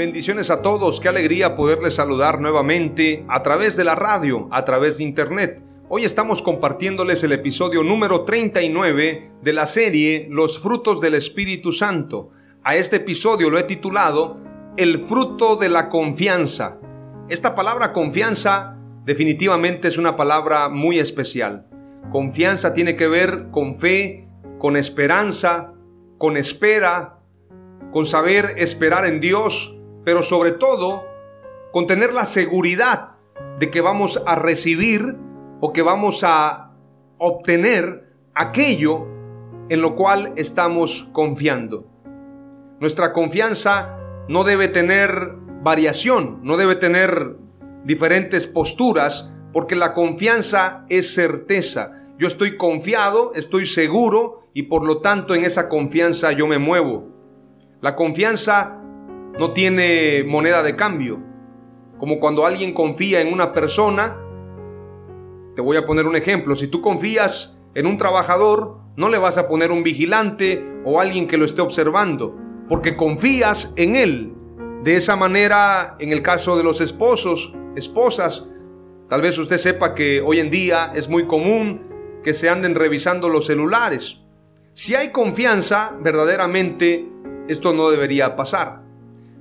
Bendiciones a todos, qué alegría poderles saludar nuevamente a través de la radio, a través de internet. Hoy estamos compartiéndoles el episodio número 39 de la serie Los frutos del Espíritu Santo. A este episodio lo he titulado El fruto de la confianza. Esta palabra confianza definitivamente es una palabra muy especial. Confianza tiene que ver con fe, con esperanza, con espera, con saber esperar en Dios, pero sobre todo con tener la seguridad de que vamos a recibir o que vamos a obtener aquello en lo cual estamos confiando. Nuestra confianza no debe tener variación, no debe tener diferentes posturas, porque la confianza es certeza. Yo estoy confiado, estoy seguro y por lo tanto en esa confianza yo me muevo. La confianza no tiene moneda de cambio. Como cuando alguien confía en una persona, te voy a poner un ejemplo, si tú confías en un trabajador, no le vas a poner un vigilante o alguien que lo esté observando, porque confías en él. De esa manera, en el caso de los esposos, esposas, tal vez usted sepa que hoy en día es muy común que se anden revisando los celulares. Si hay confianza, verdaderamente esto no debería pasar.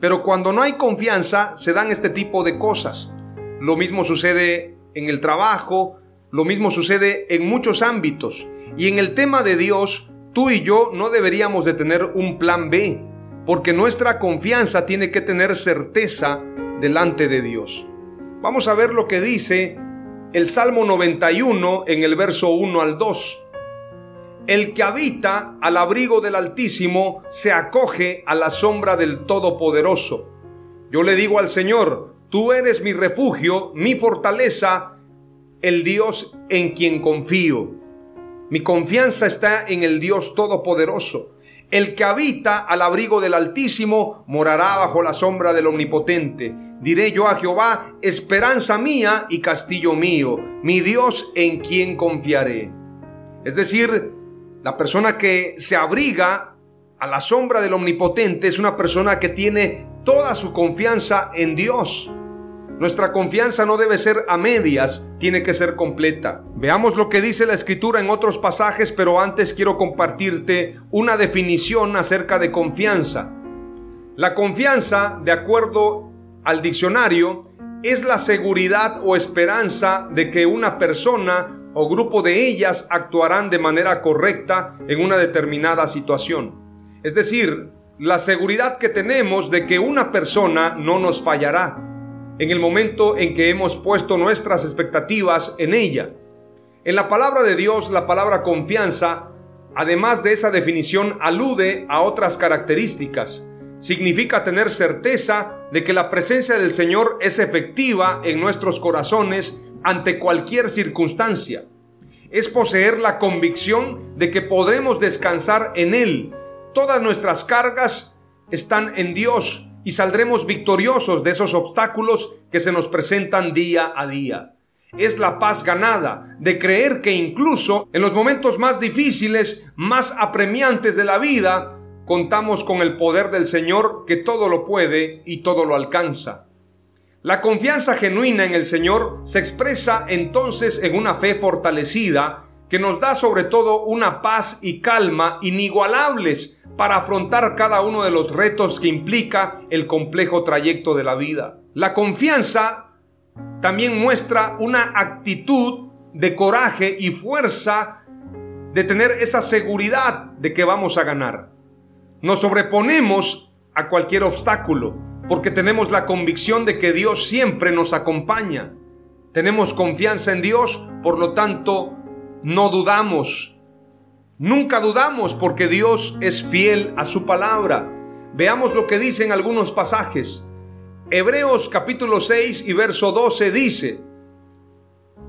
Pero cuando no hay confianza, se dan este tipo de cosas. Lo mismo sucede en el trabajo, lo mismo sucede en muchos ámbitos. Y en el tema de Dios, tú y yo no deberíamos de tener un plan B, porque nuestra confianza tiene que tener certeza delante de Dios. Vamos a ver lo que dice el Salmo 91 en el verso 1 al 2. El que habita al abrigo del Altísimo se acoge a la sombra del Todopoderoso. Yo le digo al Señor, tú eres mi refugio, mi fortaleza, el Dios en quien confío. Mi confianza está en el Dios Todopoderoso. El que habita al abrigo del Altísimo morará bajo la sombra del Omnipotente. Diré yo a Jehová, esperanza mía y castillo mío, mi Dios en quien confiaré. Es decir, la persona que se abriga a la sombra del Omnipotente es una persona que tiene toda su confianza en Dios. Nuestra confianza no debe ser a medias, tiene que ser completa. Veamos lo que dice la escritura en otros pasajes, pero antes quiero compartirte una definición acerca de confianza. La confianza, de acuerdo al diccionario, es la seguridad o esperanza de que una persona o grupo de ellas actuarán de manera correcta en una determinada situación. Es decir, la seguridad que tenemos de que una persona no nos fallará en el momento en que hemos puesto nuestras expectativas en ella. En la palabra de Dios, la palabra confianza, además de esa definición, alude a otras características. Significa tener certeza de que la presencia del Señor es efectiva en nuestros corazones ante cualquier circunstancia. Es poseer la convicción de que podremos descansar en Él. Todas nuestras cargas están en Dios y saldremos victoriosos de esos obstáculos que se nos presentan día a día. Es la paz ganada de creer que incluso en los momentos más difíciles, más apremiantes de la vida, contamos con el poder del Señor que todo lo puede y todo lo alcanza. La confianza genuina en el Señor se expresa entonces en una fe fortalecida que nos da sobre todo una paz y calma inigualables para afrontar cada uno de los retos que implica el complejo trayecto de la vida. La confianza también muestra una actitud de coraje y fuerza de tener esa seguridad de que vamos a ganar. Nos sobreponemos a cualquier obstáculo porque tenemos la convicción de que Dios siempre nos acompaña. Tenemos confianza en Dios, por lo tanto, no dudamos. Nunca dudamos porque Dios es fiel a su palabra. Veamos lo que dicen algunos pasajes. Hebreos capítulo 6 y verso 12 dice,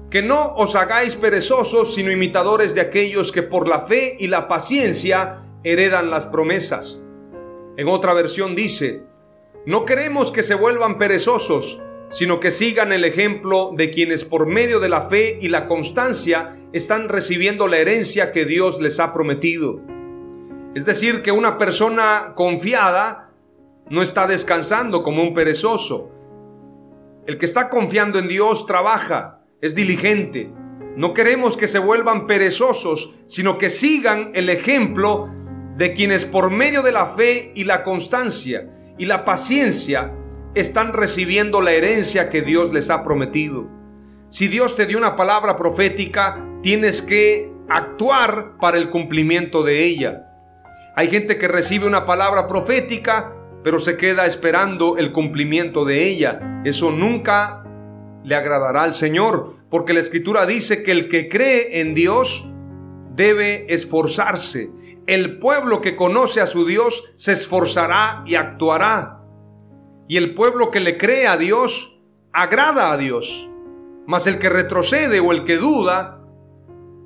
que no os hagáis perezosos, sino imitadores de aquellos que por la fe y la paciencia heredan las promesas. En otra versión dice, no queremos que se vuelvan perezosos, sino que sigan el ejemplo de quienes por medio de la fe y la constancia están recibiendo la herencia que Dios les ha prometido. Es decir, que una persona confiada no está descansando como un perezoso. El que está confiando en Dios trabaja, es diligente. No queremos que se vuelvan perezosos, sino que sigan el ejemplo de quienes por medio de la fe y la constancia y la paciencia están recibiendo la herencia que Dios les ha prometido. Si Dios te dio una palabra profética, tienes que actuar para el cumplimiento de ella. Hay gente que recibe una palabra profética, pero se queda esperando el cumplimiento de ella. Eso nunca le agradará al Señor, porque la Escritura dice que el que cree en Dios debe esforzarse. El pueblo que conoce a su Dios se esforzará y actuará. Y el pueblo que le cree a Dios agrada a Dios. Mas el que retrocede o el que duda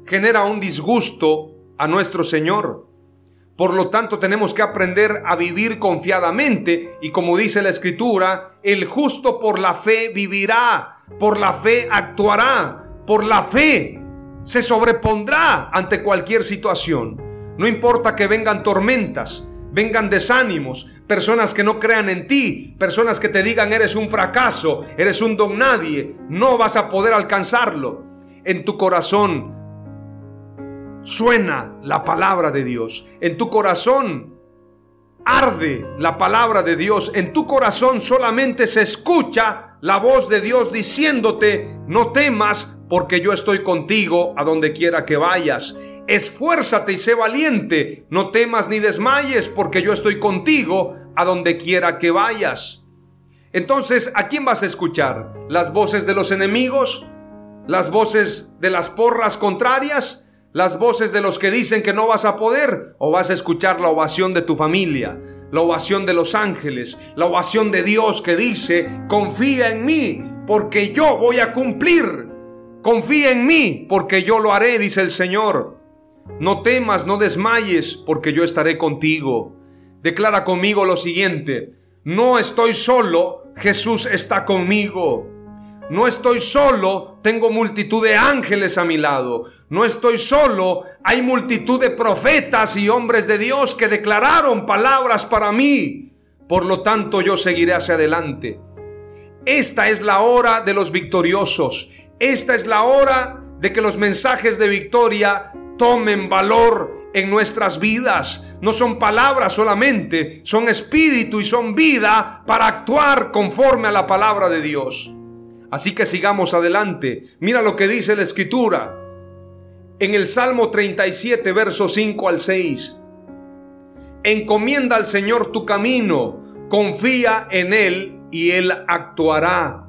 genera un disgusto a nuestro Señor. Por lo tanto, tenemos que aprender a vivir confiadamente y como dice la escritura, el justo por la fe vivirá, por la fe actuará, por la fe se sobrepondrá ante cualquier situación. No importa que vengan tormentas, vengan desánimos, personas que no crean en ti, personas que te digan eres un fracaso, eres un don nadie, no vas a poder alcanzarlo. En tu corazón suena la palabra de Dios. En tu corazón arde la palabra de Dios. En tu corazón solamente se escucha la voz de Dios diciéndote, no temas porque yo estoy contigo a donde quiera que vayas. Esfuérzate y sé valiente, no temas ni desmayes, porque yo estoy contigo a donde quiera que vayas. Entonces, ¿a quién vas a escuchar? ¿Las voces de los enemigos? ¿Las voces de las porras contrarias? ¿Las voces de los que dicen que no vas a poder? ¿O vas a escuchar la ovación de tu familia? La ovación de los ángeles, la ovación de Dios que dice, confía en mí, porque yo voy a cumplir Confía en mí, porque yo lo haré, dice el Señor. No temas, no desmayes, porque yo estaré contigo. Declara conmigo lo siguiente, no estoy solo, Jesús está conmigo. No estoy solo, tengo multitud de ángeles a mi lado. No estoy solo, hay multitud de profetas y hombres de Dios que declararon palabras para mí. Por lo tanto, yo seguiré hacia adelante. Esta es la hora de los victoriosos. Esta es la hora de que los mensajes de victoria tomen valor en nuestras vidas. No son palabras solamente, son espíritu y son vida para actuar conforme a la palabra de Dios. Así que sigamos adelante. Mira lo que dice la escritura en el Salmo 37, verso 5 al 6. Encomienda al Señor tu camino, confía en Él y Él actuará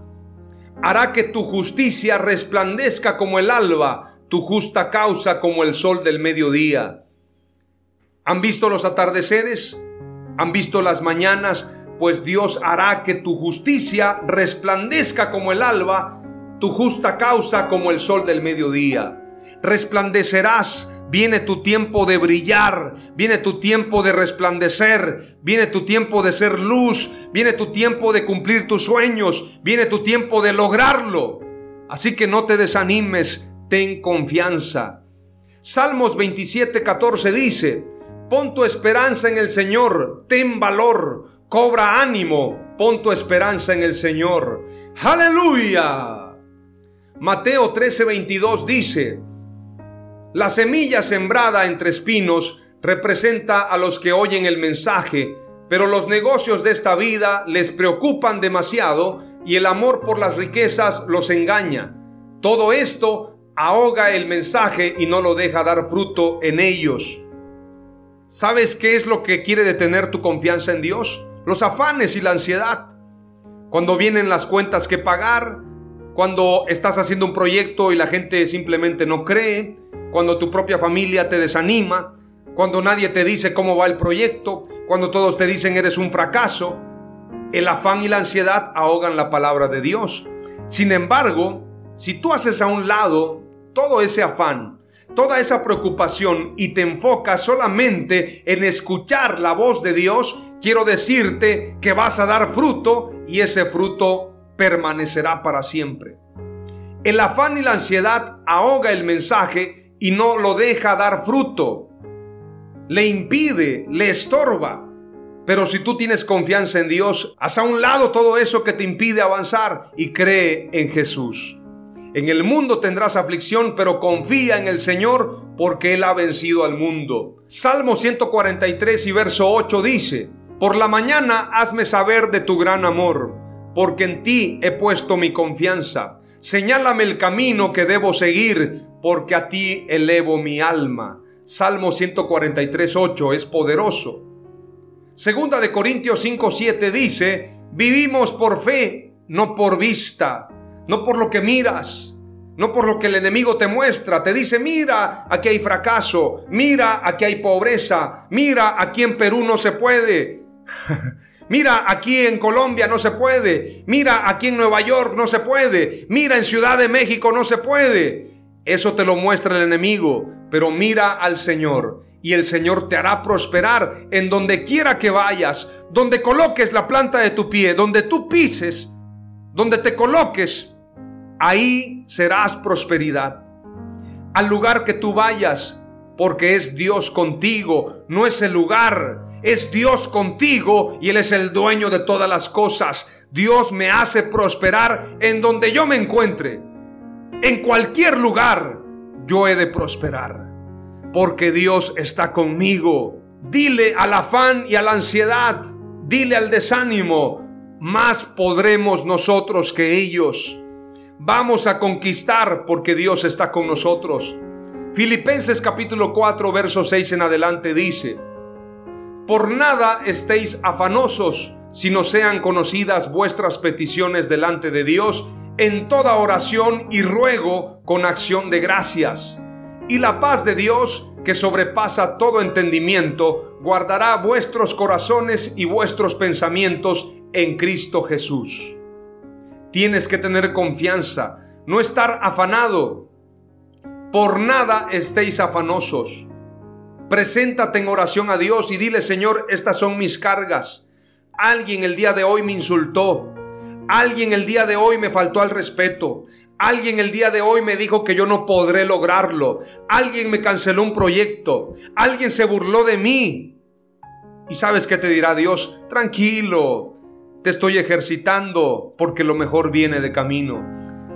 hará que tu justicia resplandezca como el alba, tu justa causa como el sol del mediodía. ¿Han visto los atardeceres? ¿Han visto las mañanas? Pues Dios hará que tu justicia resplandezca como el alba, tu justa causa como el sol del mediodía. Resplandecerás Viene tu tiempo de brillar, viene tu tiempo de resplandecer, viene tu tiempo de ser luz, viene tu tiempo de cumplir tus sueños, viene tu tiempo de lograrlo. Así que no te desanimes, ten confianza. Salmos 27, 14 dice, pon tu esperanza en el Señor, ten valor, cobra ánimo, pon tu esperanza en el Señor. Aleluya. Mateo 13:22 dice, la semilla sembrada entre espinos representa a los que oyen el mensaje, pero los negocios de esta vida les preocupan demasiado y el amor por las riquezas los engaña. Todo esto ahoga el mensaje y no lo deja dar fruto en ellos. ¿Sabes qué es lo que quiere detener tu confianza en Dios? Los afanes y la ansiedad. Cuando vienen las cuentas que pagar, cuando estás haciendo un proyecto y la gente simplemente no cree, cuando tu propia familia te desanima, cuando nadie te dice cómo va el proyecto, cuando todos te dicen eres un fracaso, el afán y la ansiedad ahogan la palabra de Dios. Sin embargo, si tú haces a un lado todo ese afán, toda esa preocupación y te enfocas solamente en escuchar la voz de Dios, quiero decirte que vas a dar fruto y ese fruto permanecerá para siempre. El afán y la ansiedad ahoga el mensaje y no lo deja dar fruto. Le impide, le estorba. Pero si tú tienes confianza en Dios, haz a un lado todo eso que te impide avanzar y cree en Jesús. En el mundo tendrás aflicción, pero confía en el Señor porque Él ha vencido al mundo. Salmo 143 y verso 8 dice, Por la mañana hazme saber de tu gran amor, porque en ti he puesto mi confianza. Señálame el camino que debo seguir, porque a ti elevo mi alma. Salmo 143, 8 es poderoso. Segunda de Corintios 5, 7 dice, vivimos por fe, no por vista no por lo que miras, no por lo que el enemigo te muestra. Te dice, mira, aquí hay fracaso, mira, aquí hay pobreza, mira, aquí en Perú no se puede. Mira, aquí en Colombia no se puede. Mira, aquí en Nueva York no se puede. Mira, en Ciudad de México no se puede. Eso te lo muestra el enemigo. Pero mira al Señor y el Señor te hará prosperar en donde quiera que vayas, donde coloques la planta de tu pie, donde tú pises, donde te coloques, ahí serás prosperidad. Al lugar que tú vayas, porque es Dios contigo, no es el lugar, es Dios contigo y Él es el dueño de todas las cosas. Dios me hace prosperar en donde yo me encuentre. En cualquier lugar yo he de prosperar, porque Dios está conmigo. Dile al afán y a la ansiedad, dile al desánimo, más podremos nosotros que ellos. Vamos a conquistar porque Dios está con nosotros. Filipenses capítulo 4, verso 6 en adelante dice, Por nada estéis afanosos, sino sean conocidas vuestras peticiones delante de Dios en toda oración y ruego con acción de gracias. Y la paz de Dios, que sobrepasa todo entendimiento, guardará vuestros corazones y vuestros pensamientos en Cristo Jesús. Tienes que tener confianza, no estar afanado. Por nada estéis afanosos. Preséntate en oración a Dios y dile, Señor, estas son mis cargas. Alguien el día de hoy me insultó. Alguien el día de hoy me faltó al respeto. Alguien el día de hoy me dijo que yo no podré lograrlo. Alguien me canceló un proyecto. Alguien se burló de mí. ¿Y sabes qué te dirá Dios? Tranquilo, te estoy ejercitando porque lo mejor viene de camino.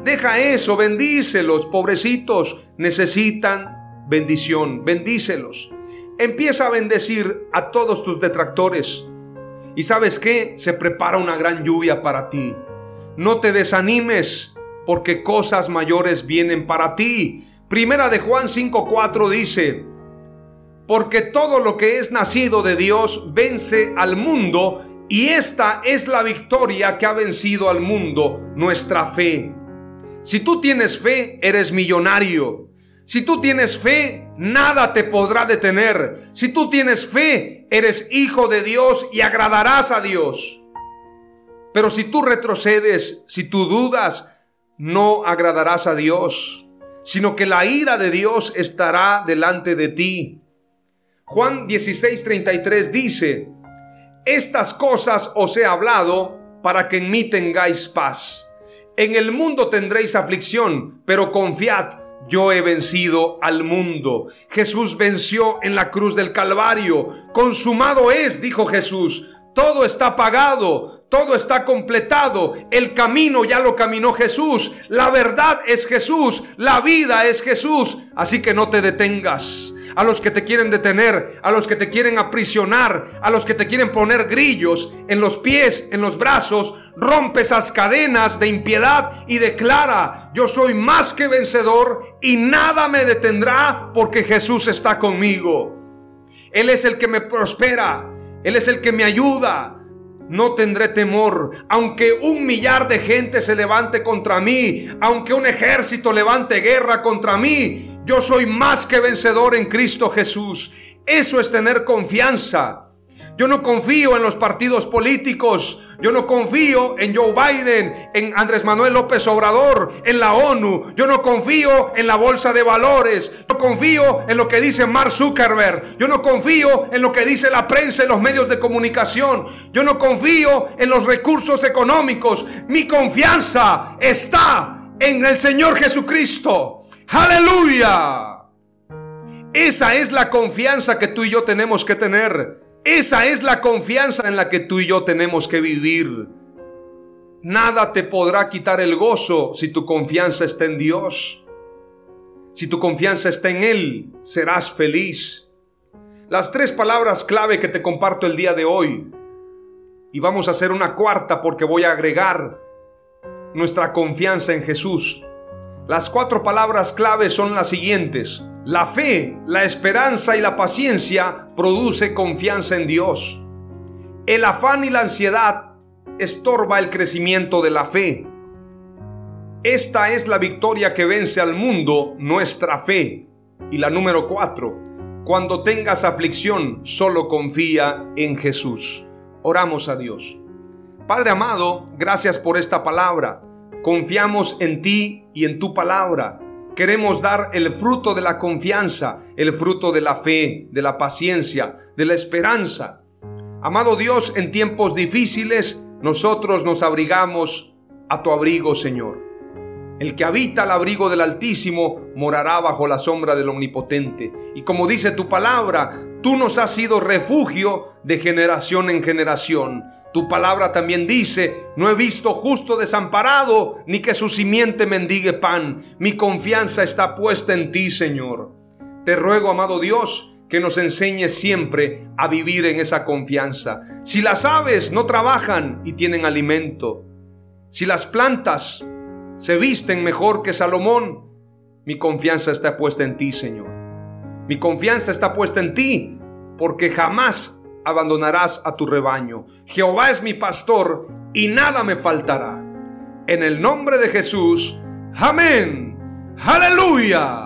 Deja eso, bendícelos, pobrecitos, necesitan bendición, bendícelos. Empieza a bendecir a todos tus detractores. Y sabes qué? Se prepara una gran lluvia para ti. No te desanimes porque cosas mayores vienen para ti. Primera de Juan 5:4 dice, porque todo lo que es nacido de Dios vence al mundo y esta es la victoria que ha vencido al mundo, nuestra fe. Si tú tienes fe, eres millonario. Si tú tienes fe, nada te podrá detener. Si tú tienes fe, eres hijo de Dios y agradarás a Dios. Pero si tú retrocedes, si tú dudas, no agradarás a Dios, sino que la ira de Dios estará delante de ti. Juan 16:33 dice, estas cosas os he hablado para que en mí tengáis paz. En el mundo tendréis aflicción, pero confiad, yo he vencido al mundo. Jesús venció en la cruz del Calvario. Consumado es, dijo Jesús. Todo está pagado, todo está completado. El camino ya lo caminó Jesús. La verdad es Jesús. La vida es Jesús. Así que no te detengas. A los que te quieren detener, a los que te quieren aprisionar, a los que te quieren poner grillos en los pies, en los brazos, rompe esas cadenas de impiedad y declara, yo soy más que vencedor y nada me detendrá porque Jesús está conmigo. Él es el que me prospera. Él es el que me ayuda. No tendré temor, aunque un millar de gente se levante contra mí, aunque un ejército levante guerra contra mí, yo soy más que vencedor en Cristo Jesús. Eso es tener confianza. Yo no confío en los partidos políticos. Yo no confío en Joe Biden, en Andrés Manuel López Obrador, en la ONU. Yo no confío en la bolsa de valores. Yo confío en lo que dice Mark Zuckerberg. Yo no confío en lo que dice la prensa y los medios de comunicación. Yo no confío en los recursos económicos. Mi confianza está en el Señor Jesucristo. Aleluya. Esa es la confianza que tú y yo tenemos que tener. Esa es la confianza en la que tú y yo tenemos que vivir. Nada te podrá quitar el gozo si tu confianza está en Dios. Si tu confianza está en Él, serás feliz. Las tres palabras clave que te comparto el día de hoy. Y vamos a hacer una cuarta porque voy a agregar nuestra confianza en Jesús. Las cuatro palabras clave son las siguientes. La fe, la esperanza y la paciencia produce confianza en Dios. El afán y la ansiedad estorba el crecimiento de la fe. Esta es la victoria que vence al mundo, nuestra fe. Y la número cuatro, cuando tengas aflicción, solo confía en Jesús. Oramos a Dios. Padre amado, gracias por esta palabra. Confiamos en ti y en tu palabra. Queremos dar el fruto de la confianza, el fruto de la fe, de la paciencia, de la esperanza. Amado Dios, en tiempos difíciles nosotros nos abrigamos a tu abrigo, Señor. El que habita al abrigo del Altísimo morará bajo la sombra del Omnipotente. Y como dice tu palabra, tú nos has sido refugio de generación en generación. Tu palabra también dice, no he visto justo desamparado, ni que su simiente mendigue pan. Mi confianza está puesta en ti, Señor. Te ruego, amado Dios, que nos enseñes siempre a vivir en esa confianza. Si las aves no trabajan y tienen alimento, si las plantas se visten mejor que Salomón. Mi confianza está puesta en ti, Señor. Mi confianza está puesta en ti, porque jamás abandonarás a tu rebaño. Jehová es mi pastor y nada me faltará. En el nombre de Jesús, amén. Aleluya.